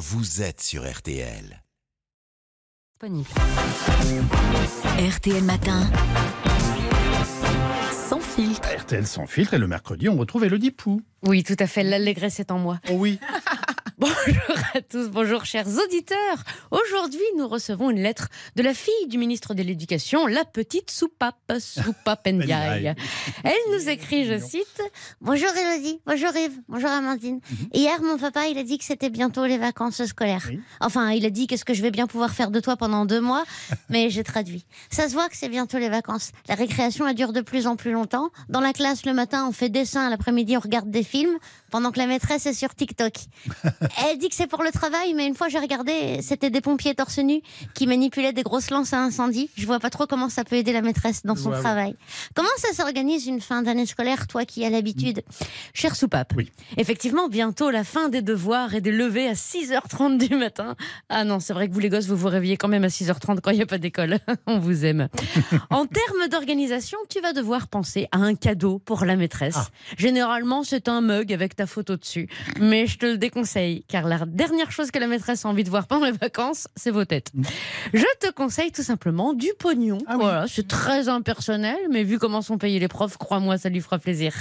vous êtes sur RTL. RTL Matin. Sans filtre. RTL sans filtre et le mercredi, on retrouve Elodie Pou. Oui, tout à fait. L'allégresse est en moi. Oh oui. Bonjour à tous, bonjour chers auditeurs. Aujourd'hui, nous recevons une lettre de la fille du ministre de l'Éducation, la petite soupape, soupape Ndiaye. Elle nous écrit, je cite, Bonjour Elodie, bonjour Yves, bonjour Amandine. Mhm. Hier, mon papa, il a dit que c'était bientôt les vacances scolaires. Oui. Enfin, il a dit qu'est-ce que je vais bien pouvoir faire de toi pendant deux mois, mais j'ai traduit. Ça se voit que c'est bientôt les vacances. La récréation, elle dure de plus en plus longtemps. Dans la classe, le matin, on fait dessin, l'après-midi, on regarde des films, pendant que la maîtresse est sur TikTok. Elle dit que c'est pour le travail, mais une fois j'ai regardé, c'était des pompiers torse nu qui manipulaient des grosses lances à incendie. Je vois pas trop comment ça peut aider la maîtresse dans son Ouais, travail. Comment ça s'organise une fin d'année scolaire, toi qui as l'habitude Cher soupape, Oui. effectivement, bientôt la fin des devoirs et des levées à 6h30 du matin. Ah non, c'est vrai que vous les gosses, vous vous réveillez quand même à 6h30 quand il n'y a pas d'école. On vous aime. en termes d'organisation, tu vas devoir penser à un cadeau pour la maîtresse. Ah. Généralement, c'est un mug avec ta photo dessus. Mais je te le déconseille, car la dernière chose que la maîtresse a envie de voir pendant les vacances, c'est vos têtes. Je te conseille tout simplement du pognon. Ah oui. Voilà, c'est très impersonnel, mais vu comment sont payés les profs, crois-moi, ça lui fera plaisir.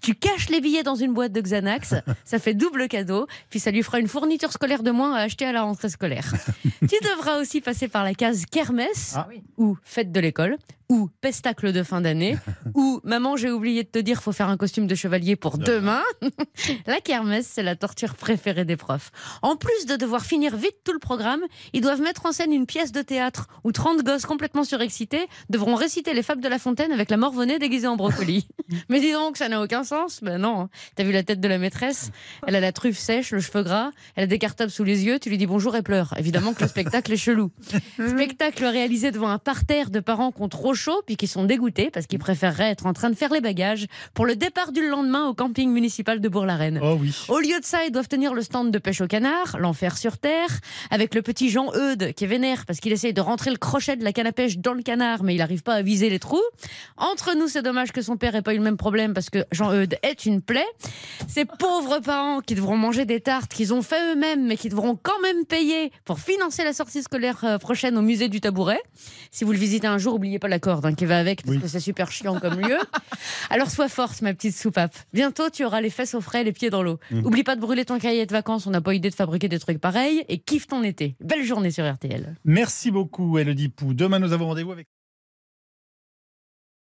Tu caches les billets dans une boîte de Xanax, ça fait double cadeau, puis ça lui fera une fourniture scolaire de moins à acheter à la rentrée scolaire. tu devras aussi passer par la case kermesse, Ah. ou fête de l'école, ou pestacle de fin d'année, ou maman, j'ai oublié de te dire, faut faire un costume de chevalier pour demain. la kermesse, c'est la torture préférée des profs. En plus de devoir finir vite tout le programme, ils doivent mettre en scène une pièce de théâtre où 30 gosses complètement surexcités devront réciter les fables de La Fontaine avec la morvonnée déguisée en brocoli. Mais dis donc, ça n'a aucun sens. Ben non. hein. T'as vu la tête de la maîtresse? Elle a la truffe sèche, le cheveu gras, elle a des cartables sous les yeux, tu lui dis bonjour et pleure. Évidemment que le spectacle est chelou. Spectacle réalisé devant un parterre de parents qui ont trop chaud puis qui sont dégoûtés parce qu'ils préféreraient être en train de faire les bagages pour le départ du lendemain au camping municipal de Bourg-la-Reine. Oh oui. Au lieu de ça, ils doivent tenir le stand de pêche au canard, l'enfer sur terre, avec le petit Jean Eudes qui est vénère parce qu'il essaye de rentrer le crochet de la canne à pêche dans le canard, mais il n'arrive pas à viser les trous. Entre nous, c'est dommage que son père ait pas eu le même problème parce que Jean Eudes est une plaie. Ces pauvres parents qui devront manger des tartes qu'ils ont fait eux-mêmes, mais qui devront quand même payer pour financer la sortie scolaire euh, prochaine au musée du Tabouret. Si vous le visitez un jour, oubliez pas la corde hein, qui va avec parce Oui. que c'est super chiant comme lieu. Alors sois forte, ma petite soupape. Bientôt, tu auras les fesses au frais, les pieds dans l'eau. Oublie pas de brûler ton cahier de vacances, on n'a pas idée de fabriquer des trucs pareils. Et kiffe ton été. Belle journée sur RTL. Merci beaucoup Elodie Pou. Demain, nous avons rendez-vous avec